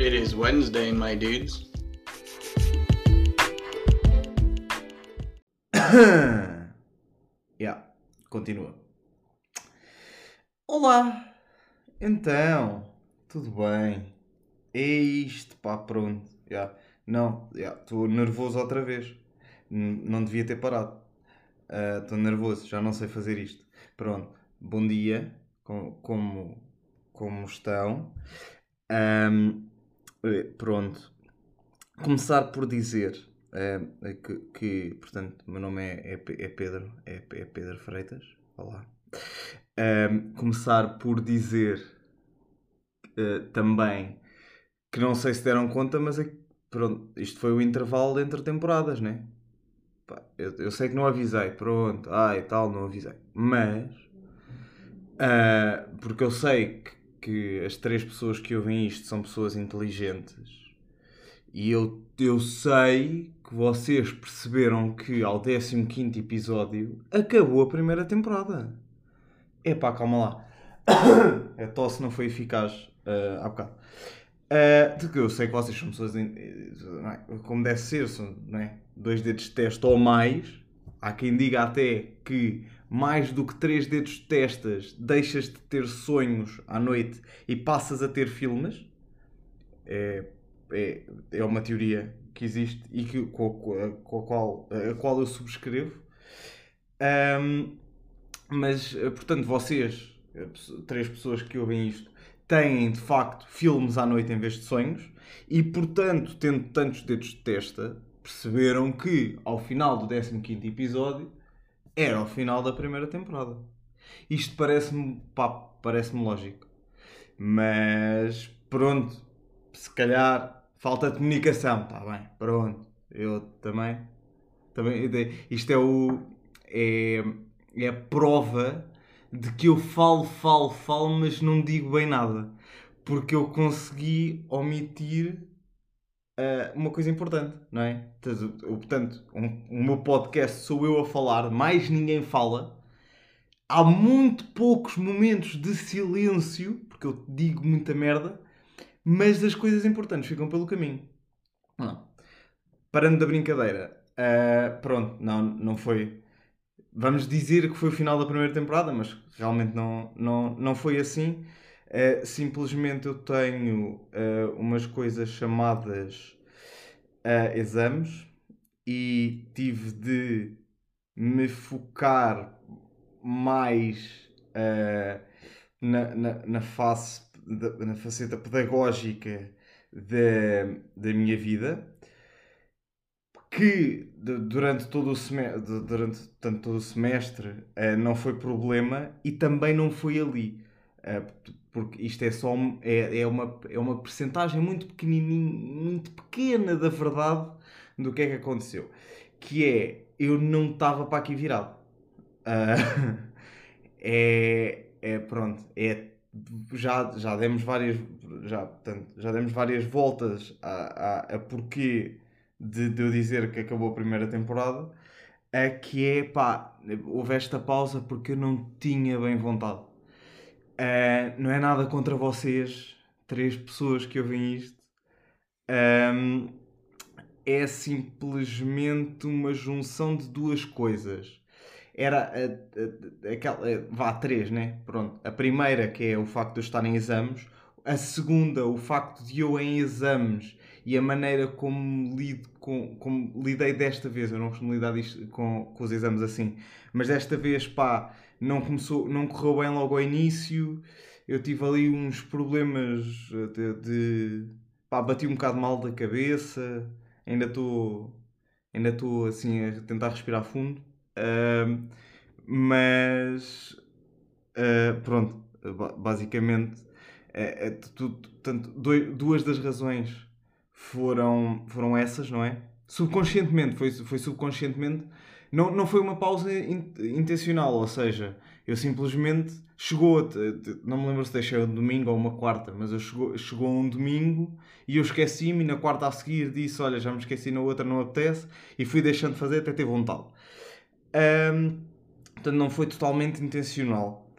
It is Wednesday, my dudes. yeah, continua. Olá, então, tudo bem? É isto, pá, pronto. Yeah. Não, estou yeah, nervoso outra vez. N não devia ter parado. Estou uh, nervoso, já não sei fazer isto. Pronto, bom dia, com, como, como estão? Um, pronto, começar por dizer uh, que, que, portanto, meu nome é, é, é Pedro, é, é, Pedro Freitas. Olá. Um, começar por dizer também que não sei se deram conta, mas é, pronto, isto foi o intervalo entre temporadas, né? Eu, eu, sei que não avisei, pronto, ai tal, não avisei, mas porque eu sei que, que as três pessoas que ouvem isto são pessoas inteligentes e eu, eu sei que vocês perceberam que ao 15 episódio acabou a primeira temporada. Epá, calma lá. A tosse não foi eficaz uh, há bocado. Uh, eu sei que vocês são pessoas, é? como deve ser, são é? dois dedos de testa ou mais. Há quem diga até que mais do que três dedos de testas deixas de ter sonhos à noite e passas a ter filmes. É, é, é uma teoria que existe e que, com, a, com a, qual, a qual eu subscrevo. Um, mas, portanto, vocês, três pessoas que ouvem isto, têm de facto filmes à noite em vez de sonhos e, portanto, tendo tantos dedos de testa, perceberam que ao final do 15 episódio era o final da primeira temporada. Isto parece-me parece-me lógico. Mas pronto, se calhar falta comunicação, está bem, pronto. Eu também, também isto é o é, é a prova de que eu falo, falo, falo, mas não digo bem nada. Porque eu consegui omitir uh, uma coisa importante, não é? Portanto, um, o meu podcast sou eu a falar, mais ninguém fala. Há muito poucos momentos de silêncio, porque eu digo muita merda, mas as coisas importantes ficam pelo caminho. Não. Parando da brincadeira, uh, pronto, não, não foi vamos dizer que foi o final da primeira temporada, mas realmente não, não, não foi assim. Uh, simplesmente eu tenho uh, umas coisas chamadas uh, exames e tive de me focar mais na, na, na, face, na faceta pedagógica da, da minha vida que durante todo o semestre, durante tanto todo o semestre não foi problema e também não foi ali. Porque isto é só é, é uma, é uma percentagem muito pequenininha, muito pequena da verdade do que é que aconteceu. Que é, eu não estava para aqui virado. Uh, é, é, pronto, é, já, já demos várias, já, portanto, já demos várias voltas a, a, a porquê de, de eu dizer que acabou a primeira temporada, é que é pá, houve esta pausa porque eu não tinha bem vontade. Uh, não é nada contra vocês, três pessoas que ouvem isto. Um, é simplesmente uma junção de duas coisas. Era aquela. Vá, três, né? Pronto. A primeira, que é o facto de eu estar em exames. A segunda, o facto de eu em exames e a maneira como, lido com, como lidei desta vez, eu não costumo lidar disto, com, com os exames assim, mas desta vez, pá, não, começou, não correu bem logo ao início, eu tive ali uns problemas de, de pá, bati um bocado mal da cabeça, ainda estou ainda estou assim a tentar respirar fundo, uh, mas uh, pronto, basicamente é, é, tudo, tanto, duas das razões foram, foram essas, não é? Subconscientemente, foi, foi subconscientemente. Não, não foi uma pausa in, intencional, ou seja, eu simplesmente chegou, não me lembro se deixei um domingo ou uma quarta, mas eu chegou, chegou um domingo e eu esqueci-me e na quarta a seguir disse, olha, já me esqueci na outra, não apetece, e fui deixando de fazer até ter vontade. Um, portanto, não foi totalmente intencional.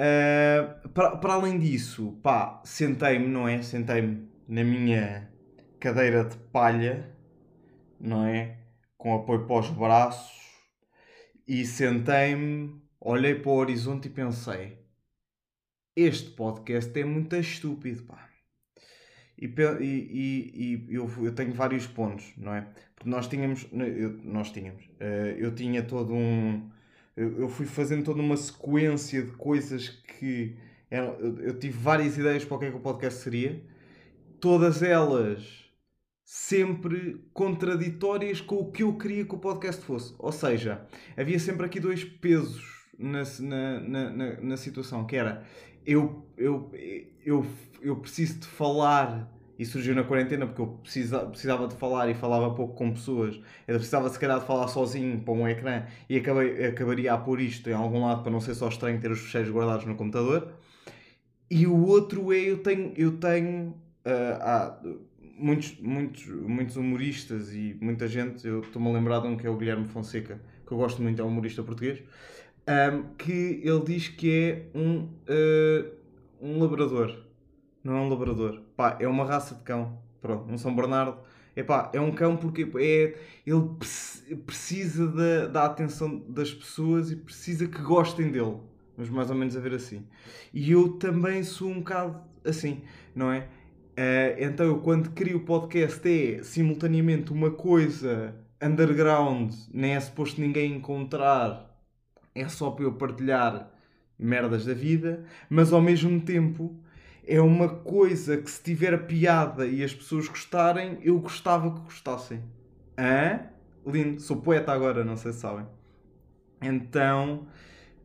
Uh, para, para além disso, pá, sentei-me, não é? Sentei-me na minha cadeira de palha, não é? Com apoio para os braços e sentei-me, olhei para o horizonte e pensei: este podcast é muito estúpido, pá. E, e, e, eu, eu, tenho vários pontos, não é? Porque nós tínhamos, eu, nós tínhamos, uh, eu tinha todo um, eu, fui fazendo toda uma sequência de coisas que eu tive várias ideias para o que é que o podcast seria, todas elas sempre contraditórias com o que eu queria que o podcast fosse. Ou seja, havia sempre aqui dois pesos na, na, na, na situação, que era eu, eu, eu, eu preciso de falar e surgiu na quarentena porque eu precisava, de falar e falava pouco com pessoas. Eu precisava se calhar de falar sozinho para um ecrã e acabei, acabaria a pôr isto em algum lado para não ser só estranho ter os fecheiros guardados no computador. E o outro é eu tenho, eu tenho uh, muitos, muitos, muitos humoristas e muita gente, eu estou-me a lembrar de um que é o Guilherme Fonseca, que eu gosto muito, é um humorista português, um, que ele diz que é um, uh, um labrador. Não é um labrador. Pá, é uma raça de cão. Pronto, um São Bernardo. Epá, é um cão porque é, ele precisa da, da atenção das pessoas e precisa que gostem dele. Mas mais ou menos a ver assim. E eu também sou um bocado assim, não é? Uh, então eu quando crio o podcast é simultaneamente uma coisa underground, nem é suposto ninguém encontrar é só para eu partilhar merdas da vida, mas ao mesmo tempo é uma coisa que se tiver piada e as pessoas gostarem, eu gostava que gostassem. Hã? Lindo. Sou poeta agora, não sei se sabem. Então,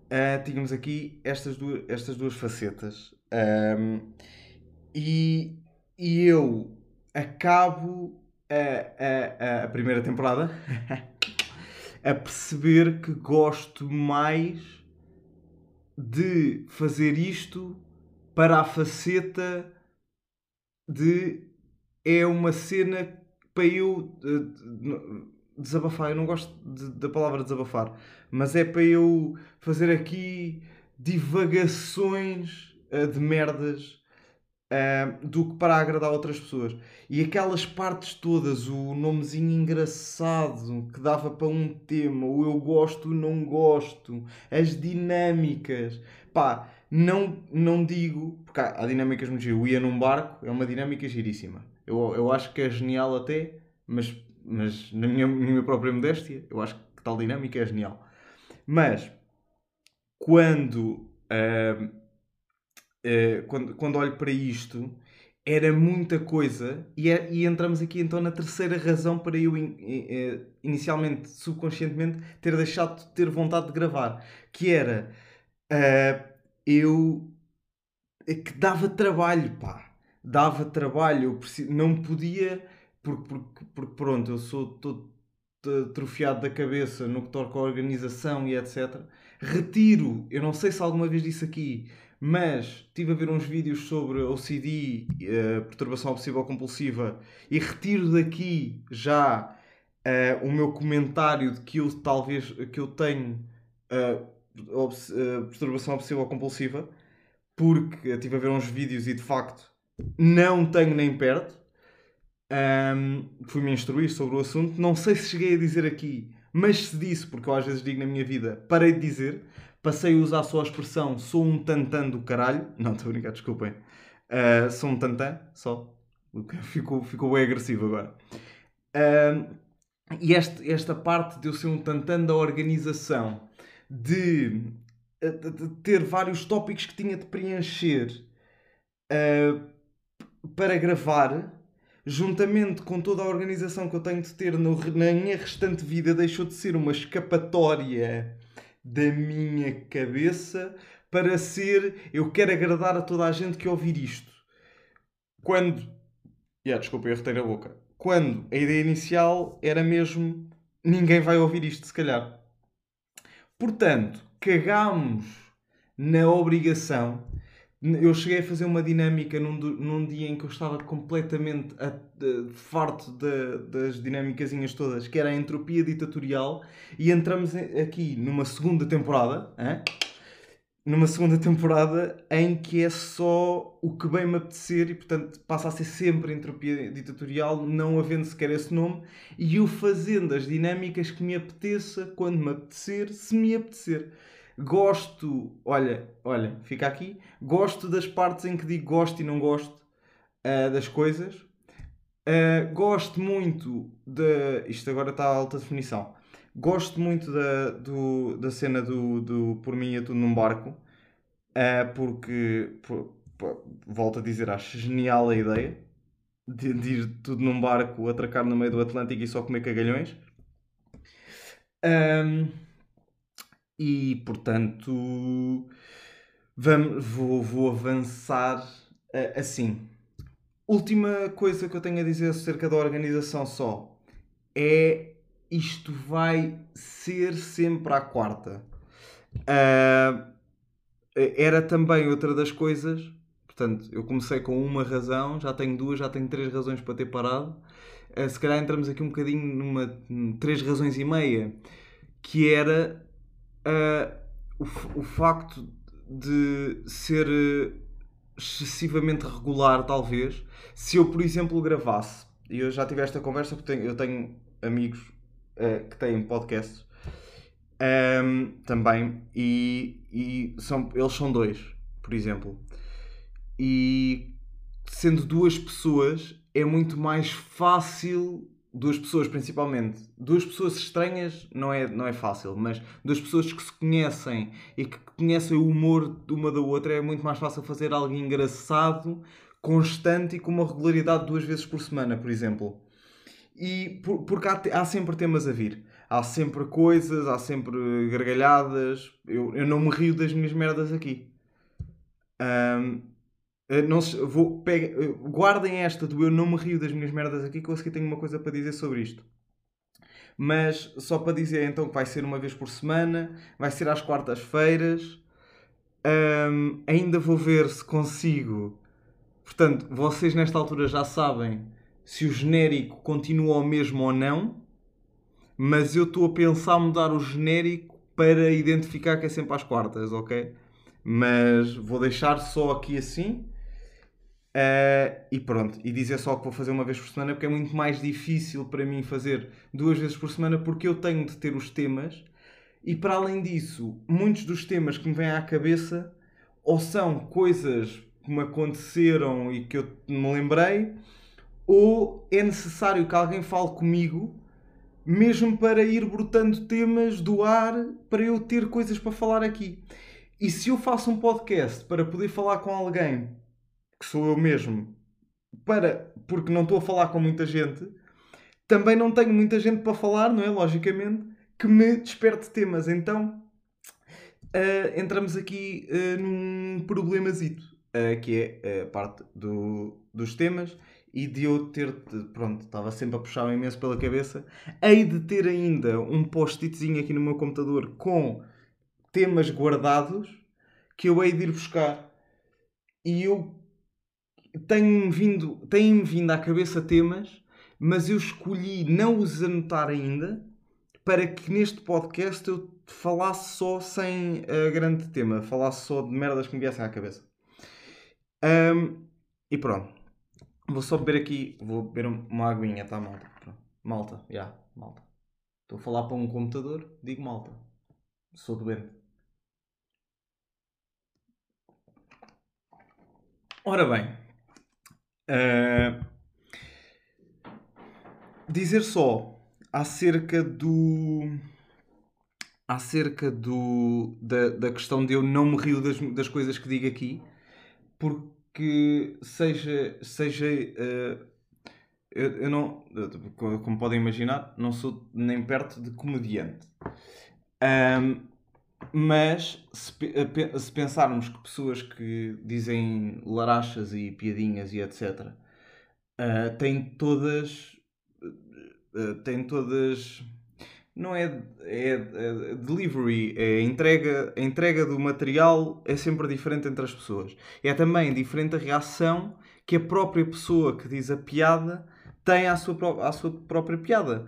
uh, tínhamos aqui estas duas, estas duas facetas. Um, e, e eu acabo a, a, a primeira temporada a perceber que gosto mais de fazer isto para a faceta de é uma cena para eu desabafar. Eu não gosto de, da palavra desabafar, mas é para eu fazer aqui divagações uh, de merdas uh, do que para agradar outras pessoas. E aquelas partes todas, o nomezinho engraçado que dava para um tema, o eu gosto, não gosto, as dinâmicas, pá, não, não digo, porque há, dinâmicas muito giras. O ia num barco é uma dinâmica giríssima. Eu, eu acho que é genial até, mas, mas na, minha, minha própria modéstia, eu acho que tal dinâmica é genial. Mas quando uh, uh, quando, quando olho para isto, era muita coisa e, é, e, entramos aqui então na terceira razão para eu in, in, inicialmente, subconscientemente, ter deixado de ter vontade de gravar, que era uh, eu é que dava trabalho, pá, dava trabalho, eu não podia, porque, porque, porque pronto, eu sou todo atrofiado da cabeça no que toca a organização e etc. Retiro, eu não sei se alguma vez disse aqui, mas estive a ver uns vídeos sobre OCD, uh, eh, perturbação obsessiva compulsiva, e retiro daqui já uh, o meu comentário de que eu talvez que eu tenho uh, obs perturbação obsessiva compulsiva, porque estive a ver uns vídeos e de facto não tenho nem perto. Um, Fui-me instruir sobre o assunto. Não sei se cheguei a dizer aqui, mas se disse, porque eu às vezes digo na minha vida, parei de dizer passei a usar só a expressão sou um tantã do caralho. Não, estou a brincar, desculpem. Uh, sou um tantã, só. Ficou, ficou bem agressivo agora. Uh, e este, esta parte de eu ser um tantã da organização, de, de, ter vários tópicos que tinha de preencher uh, para gravar, juntamente com toda a organização que eu tenho de ter no, na minha restante vida, deixou de ser uma escapatória da minha cabeça para ser eu quero agradar a toda a gente que ouvir isto. Quando. Yeah, desculpa, eu retei a boca. Quando a ideia inicial era mesmo ninguém vai ouvir isto, se calhar. Portanto, cagámos na obrigação eu cheguei a fazer uma dinâmica num, num dia em que eu estava completamente a, a, farto de, das dinâmicas todas, que era a entropia ditatorial, e entramos aqui numa segunda temporada. Hein? numa segunda temporada em que é só o que bem me apetecer e, portanto, passa a ser sempre entropia ditatorial, não havendo sequer esse nome, e eu fazendo as dinâmicas que me apeteça, quando me apetecer, se me apetecer. Gosto, olha, olha, fica aqui, gosto das partes em que digo gosto e não gosto uh, das coisas. Uh, gosto muito da. Isto agora está a alta definição Gosto muito da, do, da cena do, do Por mim é tudo num barco, uh, porque, por, por, volto a dizer, acho genial a ideia de, de, ir tudo num barco, atracar no meio do Atlântico e só comer cagalhões. Um, e portanto, vamos, vou, vou avançar uh, assim. Última coisa que eu tenho a dizer acerca da organização só é isto vai ser sempre à quarta. Uh, era também outra das coisas. Portanto, eu comecei com uma razão, já tenho duas, já tenho três razões para ter parado. Uh, se calhar entramos aqui um bocadinho numa três razões e meia, que era uh, o, o facto de ser excessivamente regular, talvez. Se eu, por exemplo, gravasse, e eu já tive esta conversa porque tenho, eu tenho amigos uh, que têm podcasts um, também, e, e são, eles são dois, por exemplo. E sendo duas pessoas, é muito mais fácil. Duas pessoas, principalmente. Duas pessoas estranhas não é, não é fácil, mas duas pessoas que se conhecem e que conhecem o humor de uma da outra é muito mais fácil fazer algo engraçado, constante e com uma regularidade duas vezes por semana, por exemplo. E por, porque há, há sempre temas a vir. Há sempre coisas, há sempre gargalhadas. Eu, eu não me rio das minhas merdas aqui. Um, não se, vou, pegue, guardem esta do eu não me rio das minhas merdas aqui que eu aqui tenho uma coisa para dizer sobre isto. Mas só para dizer então que vai ser uma vez por semana, vai ser às quartas-feiras. Um, ainda vou ver se consigo. Portanto, vocês nesta altura já sabem se o genérico continua o mesmo ou não, mas eu estou a pensar mudar o genérico para identificar que é sempre às quartas, ok? Mas vou deixar só aqui assim. Uh, e pronto, e dizer só que vou fazer uma vez por semana porque é muito mais difícil para mim fazer duas vezes por semana porque eu tenho de ter os temas e para além disso, muitos dos temas que me vêm à cabeça ou são coisas que me aconteceram e que eu me lembrei, ou é necessário que alguém fale comigo, mesmo para ir brotando temas do ar para eu ter coisas para falar aqui. E se eu faço um podcast para poder falar com alguém, que sou eu mesmo, para porque não estou a falar com muita gente, também não tenho muita gente para falar, não é? Logicamente, que me desperte temas. Então uh, entramos aqui uh, num problemazito, uh, que é a parte do, dos temas e de eu ter, pronto, estava sempre a puxar imenso pela cabeça, hei de ter ainda um post-itzinho aqui no meu computador com temas guardados que eu hei de ir buscar. E eu tenho vindo, tenho vindo à cabeça temas, mas eu escolhi não os anotar ainda para que neste podcast eu falasse só sem uh, grande tema, falasse só de merdas que me viessem à cabeça. Um, e pronto. Vou só beber aqui, vou beber uma aguinha, tá malta? Pronto. Malta, já, yeah, malta. Estou a falar para um computador, digo malta. Sou doente. Ora bem, uh, dizer só acerca do acerca do da, da questão de eu não me rio das, das coisas que digo aqui, porque que seja. seja uh, eu, eu, não. Como podem imaginar, não sou nem perto de comediante. Um, mas se, se, pensarmos que pessoas que dizem larachas e piadinhas e etc. Uh, eh, têm todas. Uh, têm todas não é, é, é, delivery, é entrega, a entrega do material é sempre diferente entre as pessoas. É também diferente a reação que a própria pessoa que diz a piada tem à sua, à sua própria piada.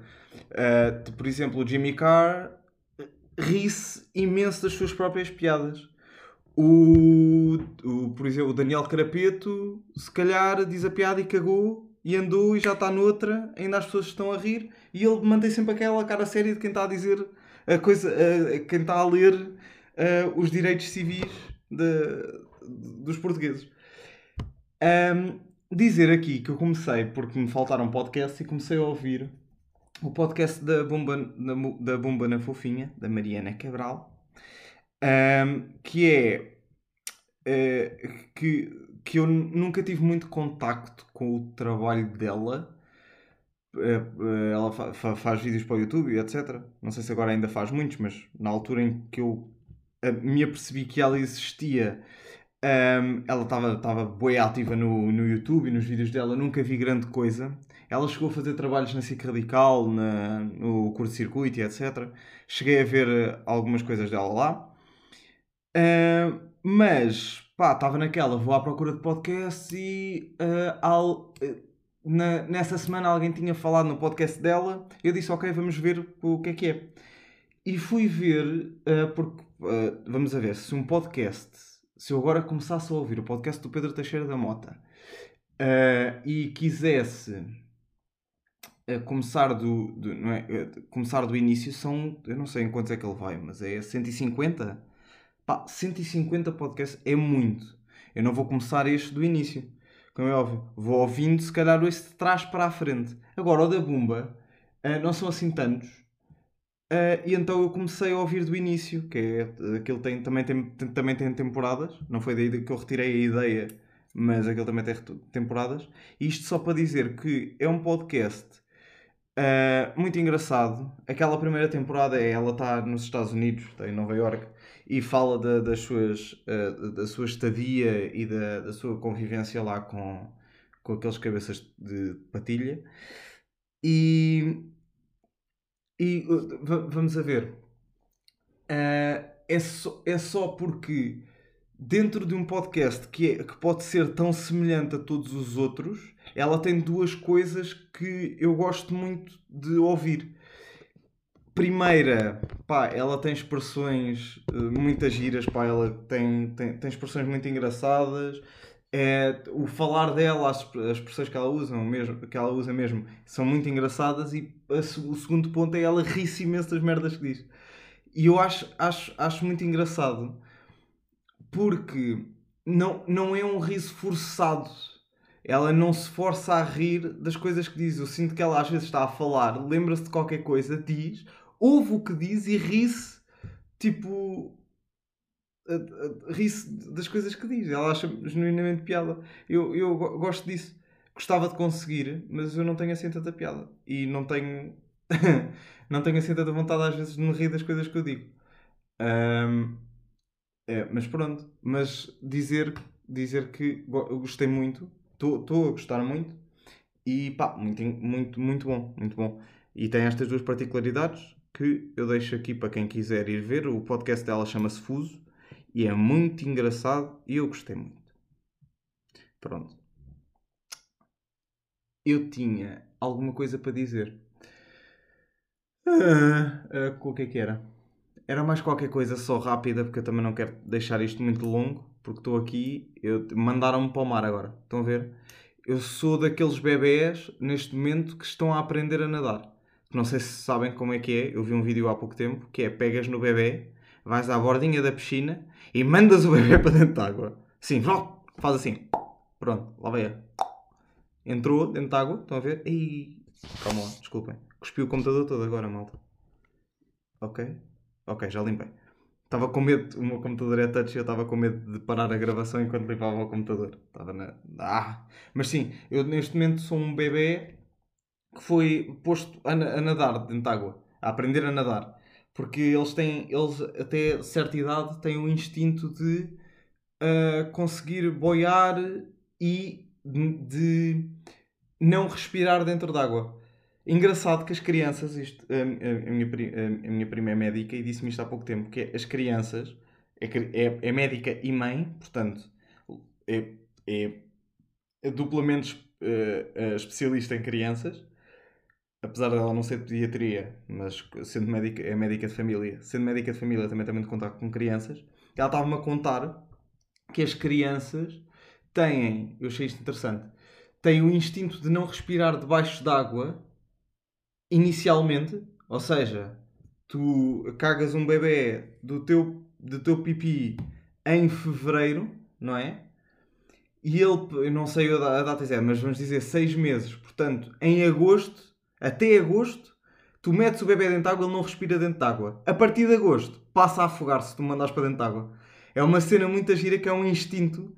Uh, por exemplo, o Jimmy Carr ri-se imenso das suas próprias piadas. o, o, por exemplo, o Daniel Carapeto, se calhar diz a piada e cagou e andou e já está noutra, ainda as pessoas estão a rir e ele mantém sempre aquela cara séria de quem está a dizer a coisa, a, quem está a ler os direitos civis de, dos portugueses. Um, dizer aqui que eu comecei porque me faltaram podcasts e comecei a ouvir o podcast da Bomba, da, da Bomba na Fofinha, da Mariana Cabral, um, que é uh, que, que eu nunca tive muito contacto com o trabalho dela. Uh, ela fa fa faz vídeos para o YouTube, etc. Não sei se agora ainda faz muitos, mas na altura em que eu uh, me apercebi que ela existia, um, ela estava bem ativa no, no YouTube e nos vídeos dela, nunca vi grande coisa. Ela chegou a fazer trabalhos na SIC Radical, na, no curto-circuito e etc. Cheguei a ver algumas coisas dela lá. Uh, mas, pá, estava naquela, vou à procura de podcasts e uh, al, na, nessa semana alguém tinha falado no podcast dela. Eu disse, ok, vamos ver o que é que é. E fui ver, uh, porque, vamos a ver, se um podcast, se eu agora começasse a ouvir o podcast do Pedro Teixeira da Mota e quisesse começar do, do não é, começar do início, são, eu não sei em quantos é que ele vai, mas é 150 Pá, 150 podcasts é muito. Eu não vou começar este do início. Como é óbvio. Vou ouvindo, se calhar, este de trás para a frente. Agora, o da Bumba, uh, não são assim tantos. Uh, e então eu comecei a ouvir do início, que é aquele tem, também, tem, também tem temporadas. Não foi daí que eu retirei a ideia, mas aquele também tem temporadas. E isto só para dizer que é um podcast uh, muito engraçado. Aquela primeira temporada é ela está nos Estados Unidos, está em Nova York e fala da, das suas, uh, da sua estadia e da, da sua convivência lá com, com aqueles cabeças de patilha. E, e uh, vamos a ver. Uh, é, só, é só porque dentro de um podcast que, é, que pode ser tão semelhante a todos os outros, ela tem duas coisas que eu gosto muito de ouvir primeira, pá, ela tem expressões uh, muitas giras, pá, ela tem, tem, tem expressões muito engraçadas. É, o falar dela, as, as expressões que ela usa mesmo, que ela usa mesmo, são muito engraçadas e a, o segundo ponto é ela ri-se imenso das merdas que diz. E eu acho, acho, acho muito engraçado porque não, não é um riso forçado. Ela não se força a rir das coisas que diz. Eu sinto que ela às vezes está a falar, lembra-se de qualquer coisa, diz, ouve o que diz e ri-se, tipo. ri-se das coisas que diz. Ela acha genuinamente piada. Eu, eu gosto disso. Gostava de conseguir, mas eu não tenho assim tanta piada. E não tenho. não tenho assim tanta vontade às vezes de me rir das coisas que eu digo. Um, é, mas pronto. Mas dizer, dizer que eu gostei muito. Estou a gostar muito. E pá, muito, muito, muito bom. Muito bom. E tem estas duas particularidades que eu deixo aqui para quem quiser ir ver. O podcast dela chama-se Fuso e é muito engraçado e eu gostei muito. Pronto. Eu tinha alguma coisa para dizer. Uh, uh, o que é que era? Era mais qualquer coisa só rápida, porque eu também não quero deixar isto muito longo, porque estou aqui, mandaram-me para o mar agora. Estão a ver? Eu sou daqueles bebés neste momento que estão a aprender a nadar não sei se sabem como é que é, eu vi um vídeo há pouco tempo, que é pegas no bebê, vais à bordinha da piscina e mandas o bebê para dentro da água. Sim, faz assim. Pronto, lá vai. Entrou dentro da água, estão a ver? Calma lá, desculpem. Cuspiu o computador todo agora, malta. Ok? Ok, já limpei. Estava com medo, o meu computador é touch e eu estava com medo de parar a gravação enquanto limpava o computador. Estava na. Ah! Mas sim, eu neste momento sou um bebê que foi posto a, a nadar dentro de água, a aprender a nadar. Porque eles têm, eles até certa idade têm o instinto de uh, conseguir boiar e de, de não respirar dentro d'água. Engraçado que as crianças, isto, a, minha, a, minha prima é médica e disse-me isto há pouco tempo, que é, as crianças, é, é, é médica e mãe, portanto, é, é, é duplamente uh, especialista em crianças, apesar dela não ser de pediatria, mas sendo médica, é médica de família, sendo médica de família também tem muito contato com crianças, ela estava-me a contar que as crianças têm, eu achei isto interessante, têm o instinto de não respirar debaixo d'água inicialmente, ou seja, tu cagas um bebê do teu, do teu pipi em fevereiro, não é? E ele, eu não sei a data exata, mas vamos dizer seis meses, portanto, em agosto, até agosto, tu metes o bebê dentro de água, ele não respira dentro de água. A partir de agosto, passa a afogar se tu mandas para dentro de água. É uma cena muito gira que é um instinto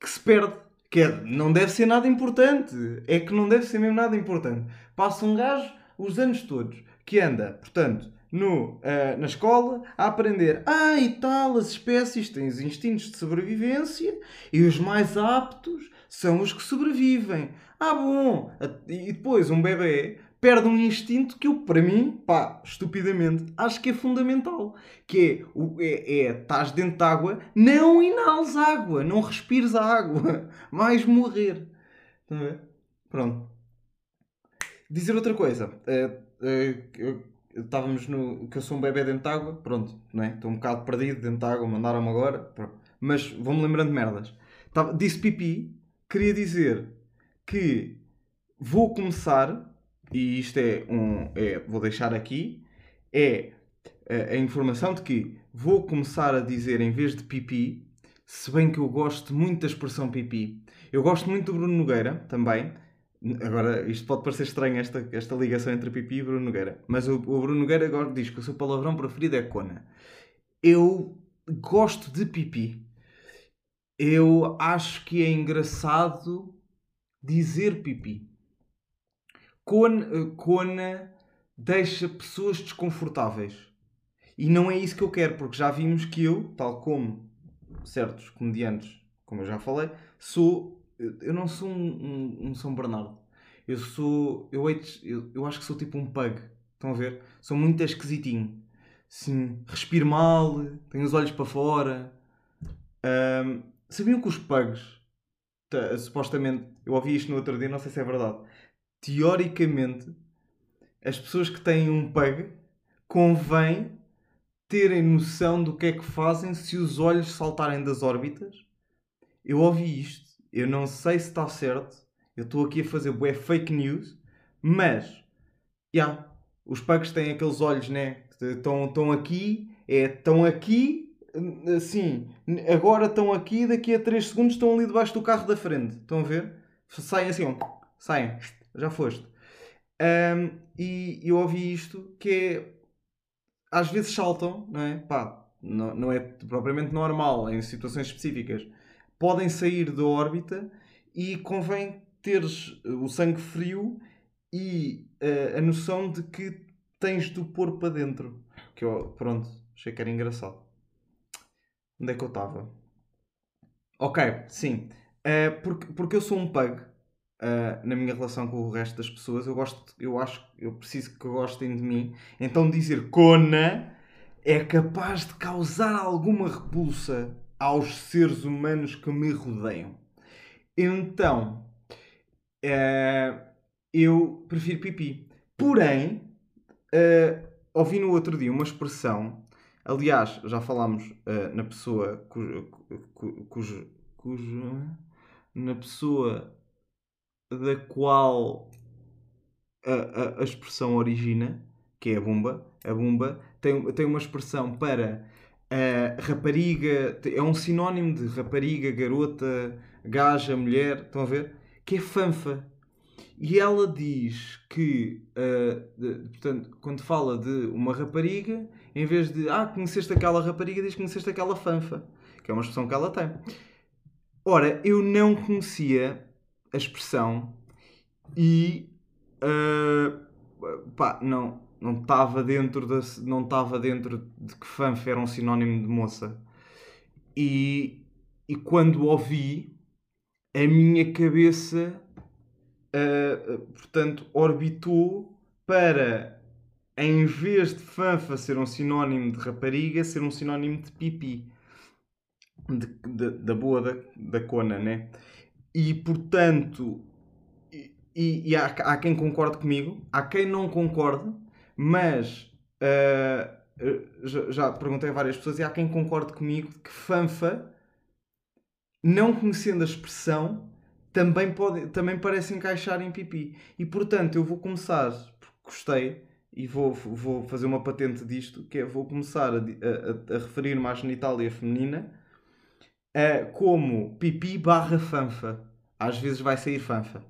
que se perde. Que é, não deve ser nada importante. É que não deve ser mesmo nada importante. Passa um gajo os anos todos que anda, portanto, no, uh, na escola a aprender. Ah, e tal, as espécies têm os instintos de sobrevivência e os mais aptos são os que sobrevivem. Ah, bom! E depois um bebê perde um instinto que eu, para mim, pá, estupidamente, acho que é fundamental. Que é, é, é estás dentro de água, não inales água, não respires a água, mais morrer. Pronto. Dizer outra coisa. Uh, estávamos no. que eu sou um bebê dentro de água, pronto, não é? Estou um bocado perdido dentro de água, mandaram-me agora, pronto. mas vou-me lembrando de merdas. Tava, disse pipi, queria dizer que vou começar e isto é um. É, vou deixar aqui. É a, a, informação de que vou começar a dizer em vez de pipi, se bem que eu gosto muito da expressão pipi. Eu gosto muito do Bruno Nogueira também. Agora, isto pode parecer estranho, esta, esta ligação entre pipi e Bruno Nogueira. Mas o, o Bruno Nogueira agora diz que o seu palavrão preferido é cona. Eu gosto de pipi. Eu acho que é engraçado dizer pipi. Cona, cona deixa pessoas desconfortáveis. E não é isso que eu quero, porque já vimos que eu, tal como certos comediantes, como eu já falei, sou. Eu não sou um, um, um São Bernardo. Eu sou. Eu, eu, eu acho que sou tipo um pug. Estão a ver? Sou muito esquisitinho. Sim, respiro mal, tenho os olhos para fora. Um, sabiam que os pugs, supostamente, eu ouvi isto no outro dia, não sei se é verdade teoricamente, as pessoas que têm um pug convém terem noção do que é que fazem se os olhos saltarem das órbitas. Eu ouvi isto, eu não sei se está certo, eu estou aqui a fazer bué fake news, mas, já, yeah, os pugs têm aqueles olhos, né? Estão, aqui, é, estão aqui, assim, agora estão aqui, daqui a 3 segundos estão ali debaixo do carro da frente. Estão a ver? Saem assim, ó, saem já foste. Um, e eu ouvi isto que é. Às vezes saltam, não é? Pá, não, não é propriamente normal em situações específicas. Podem sair da órbita e convém teres o sangue frio e uh, a noção de que tens de o pôr para dentro. Que eu, pronto, achei que era engraçado. Onde é que eu estava? Ok, sim. Uh, porque, porque eu sou um pug uh, na minha relação com o resto das pessoas. Eu gosto, eu acho, eu preciso que gostem de mim. Então dizer cona é capaz de causar alguma repulsa aos seres humanos que me rodeiam. Então, uh, eu prefiro pipi. Porém, uh, ouvi no outro dia uma expressão, aliás, já falámos uh, na pessoa cujo, cujo, cujo, na pessoa da qual a, a, a, expressão origina, que é a bumba. A bumba tem, tem uma expressão para a rapariga, é um sinónimo de rapariga, garota, gaja, mulher, estão a ver? Que é fanfa. E ela diz que, uh, de, portanto, quando fala de uma rapariga, em vez de, ah, conheceste aquela rapariga, diz conheceste aquela fanfa, que é uma expressão que ela tem. Ora, eu não conhecia a expressão e uh, pá, não não estava dentro da, não estava dentro de que fanfa era um sinónimo de moça. E, e quando ouvi a minha cabeça uh, portanto orbitou para em vez de fanfa ser um sinónimo de rapariga ser um sinónimo de pipi. De, de, da boa da, da cona né? E portanto, e, e há, há, quem concorde comigo, há quem não concorde, mas uh, já, perguntei a várias pessoas e há quem concorde comigo que fanfa não conhecendo a expressão, também, pode, também parece encaixar em pipi. E portanto, eu vou começar, porque gostei, e vou, vou fazer uma patente disto, que é vou começar a, a, a referir-me à genitália feminina uh, como pipi barra fanfa. Às vezes vai sair fanfa.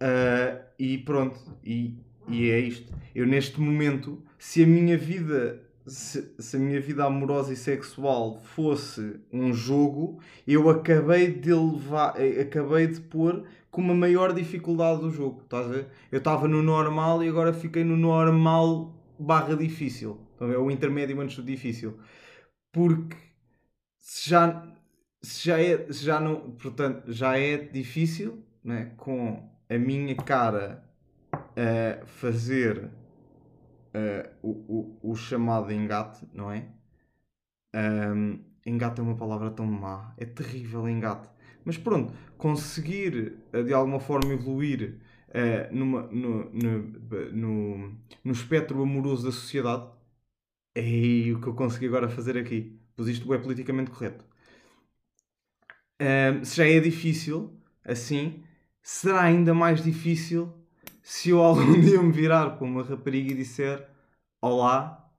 Uh, e pronto, e, e é isto. Eu neste momento, se a minha vida se, se, a minha vida amorosa e sexual fosse um jogo, eu acabei de levar, acabei de pôr com uma maior dificuldade do jogo. Estás a ver? Eu estava no normal e agora fiquei no normal barra difícil. Então, é o intermédio antes do difícil. Porque se já, se já é, se já não, portanto, já é difícil, né, com a minha cara fazer uh, o, o, o, chamado engate, não é? Um, engate é uma palavra tão má, é terrível engate. Mas pronto, conseguir uh, de alguma forma evoluir uh, numa, no, no, no, no espectro amoroso da sociedade é o que eu consegui agora fazer aqui. Pois isto é politicamente correto. Um, se já é difícil, assim, será ainda mais difícil se eu algum dia me virar para uma rapariga e disser Olá,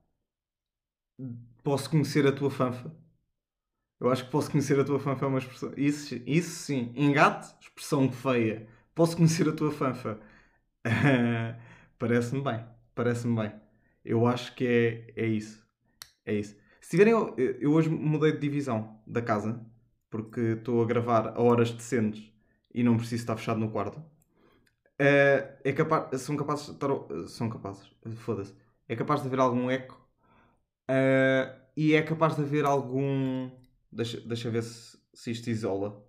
posso conhecer a tua fanfa? Eu acho que posso conhecer a tua fanfa é uma expressão. Isso, isso sim. Engate, expressão feia. Posso conhecer a tua fanfa? parece-me bem. Parece-me bem. Eu acho que é, é isso. É isso. Se tiverem. Eu hoje mudei de divisão da casa porque estou a gravar a horas decentes e não preciso estar fechado no quarto. Uh, é capaz, são capazes de estar. São capazes, foda-se. É capaz de haver algum eco e é capaz de haver algum. Deixa, deixa ver se, se isto isola.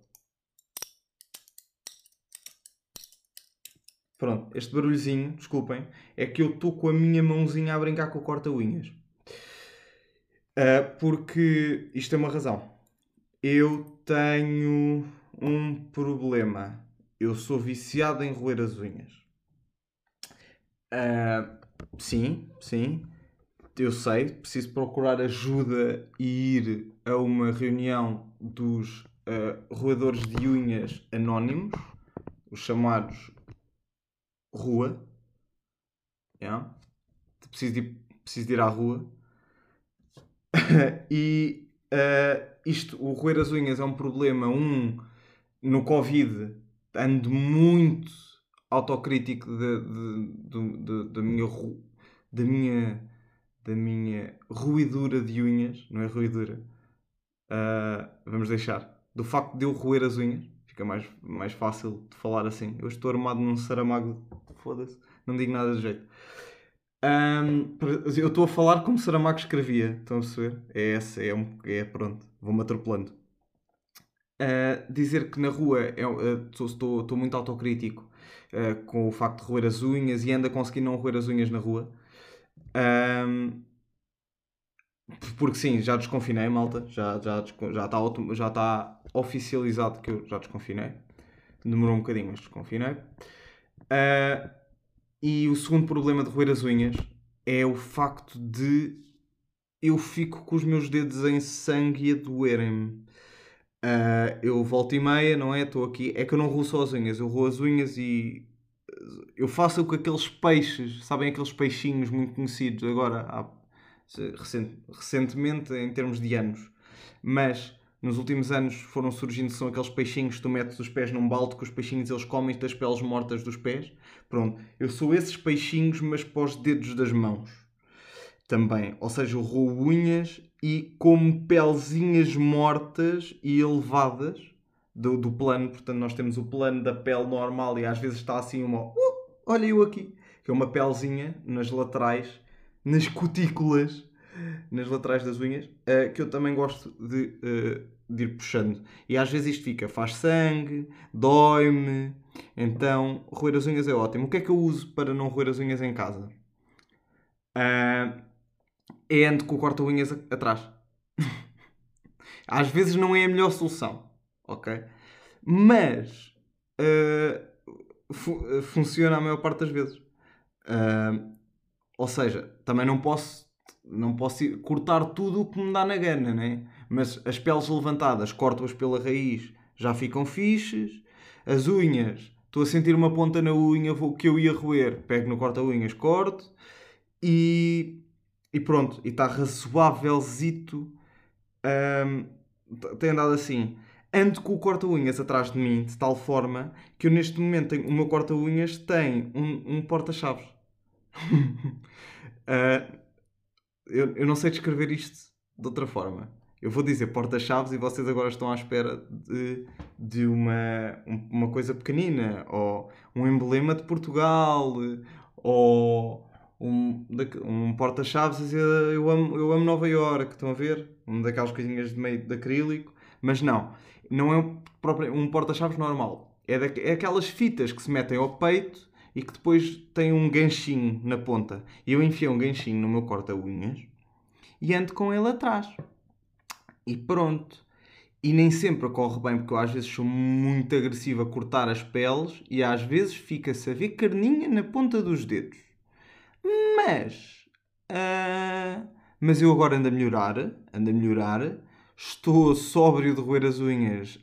Pronto, este barulhozinho, desculpem, é que eu estou com a minha mãozinha a brincar com o corta-unhas. Porque isto é uma razão. Eu tenho um problema eu sou viciado em roer as unhas. Uh, sim, sim. Eu sei, preciso procurar ajuda e ir a uma reunião dos uh, roedores de unhas anónimos, os chamados Rua. Yeah. Preciso, de, preciso de ir à rua. e uh, isto, o roer as unhas é um problema, um, no Covid ando muito autocrítico da minha da minha da minha ruidura de unhas, não é ruidura. Uh, vamos deixar. Do facto de eu roer as unhas, fica mais, mais fácil de falar assim. Eu estou armado num saramago, foda-se, não digo nada de jeito. Um, eu estou a falar como Saramago escrevia, estão a perceber? É essa, é, um, é pronto, vou-me atropelando. Uh, dizer que na rua estou, uh, muito autocrítico uh, com o facto de roer as unhas e ando a conseguir não roer as unhas na rua. Um, porque sim, já desconfinei, malta. Já está já, já tá, já tá oficializado que eu já desconfinei. Demorou um bocadinho, mas desconfinei. Uh, e o segundo problema de roer as unhas é o facto de eu fico com os meus dedos em sangue e a doerem-me. Uh, eu volto e meia, não é? Estou aqui. É que eu não roo só as unhas, eu roo as unhas e eu faço com aqueles peixes, sabem aqueles peixinhos muito conhecidos agora, há, recent, recentemente, em termos de anos, mas nos últimos anos foram surgindo, são aqueles peixinhos que tu metes os pés num balde, que os peixinhos eles comem das peles mortas dos pés. Pronto, eu sou esses peixinhos, mas para os dedos das mãos também. Ou seja, eu roo unhas e como pelzinhas mortas e elevadas do, do plano. Portanto, nós temos o plano da pele normal e às vezes está assim uma. Uh, olha eu aqui! Que é uma pelzinha nas laterais, nas cutículas, nas laterais das unhas, uh, que eu também gosto de, uh, de ir puxando. E às vezes isto fica, faz sangue, dói-me. Então, roer as unhas é ótimo. O que é que eu uso para não roer as unhas em casa? Uh, é ando com o corta-unhas atrás. Às vezes não é a melhor solução, ok? Mas uh, fu funciona a maior parte das vezes. Uh, ou seja, também não posso, não posso cortar tudo o que me dá na gana, né? Mas as peles levantadas, corto-as pela raiz, já ficam fixes. As unhas, estou a sentir uma ponta na unha que eu ia roer, pego no corta-unhas, corto. E, e pronto, e está razoávelzito. Um, tem andado assim. Ando com o corta-unhas atrás de mim, de tal forma que eu neste momento tenho, o meu corta-unhas tem um, um porta-chaves. uh, eu, eu não sei descrever isto de outra forma. Eu vou dizer porta-chaves e vocês agora estão à espera de, de uma, uma coisa pequenina, ou um emblema de Portugal, ou um, um porta-chaves eu amo, eu amo Nova York, estão a ver? Uma daquelas coisinhas de meio de acrílico, mas não, não é um, um porta-chaves normal. É, da, é aquelas fitas que se metem ao peito e que depois tem um ganchinho na ponta. E eu enfiei um ganchinho no meu corta-unhas e ando com ele atrás. E pronto. E nem sempre corre bem, porque eu às vezes sou muito agressivo a cortar as peles e às vezes fica-se a ver carninha na ponta dos dedos. Mas. Uh, mas eu agora ando a melhorar. Ando a melhorar. Estou sóbrio de roer as unhas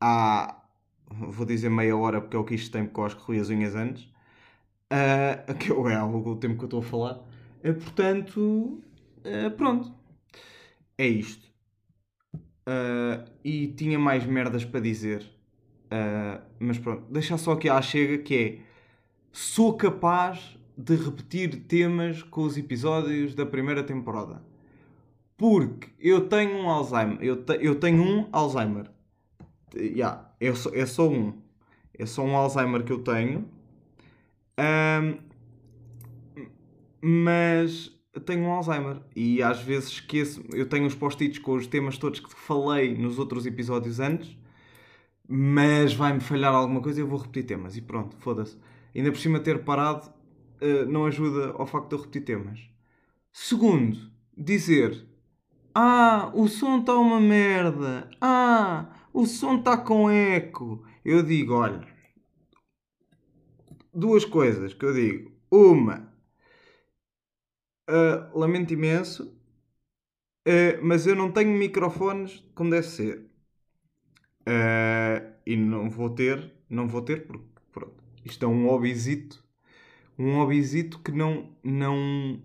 há. Vou dizer meia hora porque é o que isto tem, porque eu acho que roí as unhas antes. Uh, que é o tempo que eu estou a falar. Uh, portanto, uh, pronto. É isto. Uh, e tinha mais merdas para dizer. Mas pronto, deixar só aqui à chega que é sou capaz de repetir temas com os episódios da primeira temporada. Porque eu tenho um Alzheimer. Eu, te, eu tenho um Alzheimer. Yeah, é, só, é só um. É só um Alzheimer que eu tenho. Um, mas tenho um Alzheimer e às vezes esqueço. Eu tenho os post-its com os temas todos que falei nos outros episódios antes, mas vai-me falhar alguma coisa e eu vou repetir temas. E pronto, foda-se ainda por cima ter parado uh, não ajuda ao facto de eu repetir temas. Segundo, dizer Ah, o som está uma merda. Ah, o som está com eco. Eu digo, olha, duas coisas que eu digo. Uma, uh, lamento imenso, uh, mas eu não tenho microfones como deve ser. Uh, e não vou ter, não vou ter porque isto é um hobbyzito. Um hobbyzito que não, não,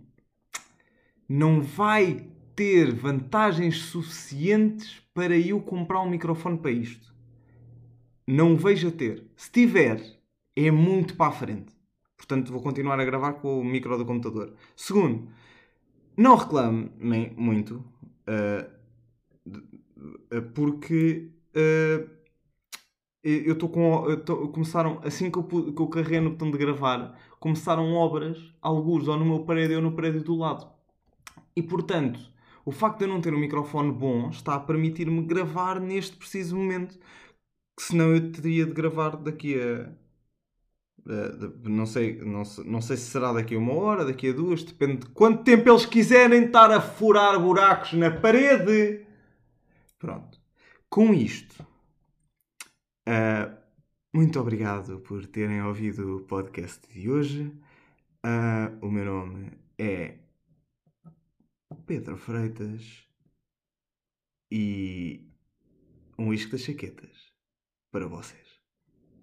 não vai ter vantagens suficientes para eu comprar um microfone para isto. Não vejo a ter. Se tiver, é muito para a frente. Portanto, vou continuar a gravar com o micro do computador. Segundo, não reclame muito, uh, porque uh, eu estou com. Eu tô, começaram, assim que eu, que eu carreguei no botão de gravar, começaram obras, alguns ou no meu prédio ou no prédio do lado. E portanto, o facto de eu não ter um microfone bom está a permitir-me gravar neste preciso momento. Que senão eu teria de gravar daqui a. não, sei, não, sei, não sei se será daqui a uma hora, daqui a duas, depende de quanto tempo eles quiserem estar a furar buracos na parede. Pronto. Com isto Uh, muito obrigado por terem ouvido o podcast de hoje. Uh, o meu nome é Pedro Freitas e um isco das chaquetas para vocês.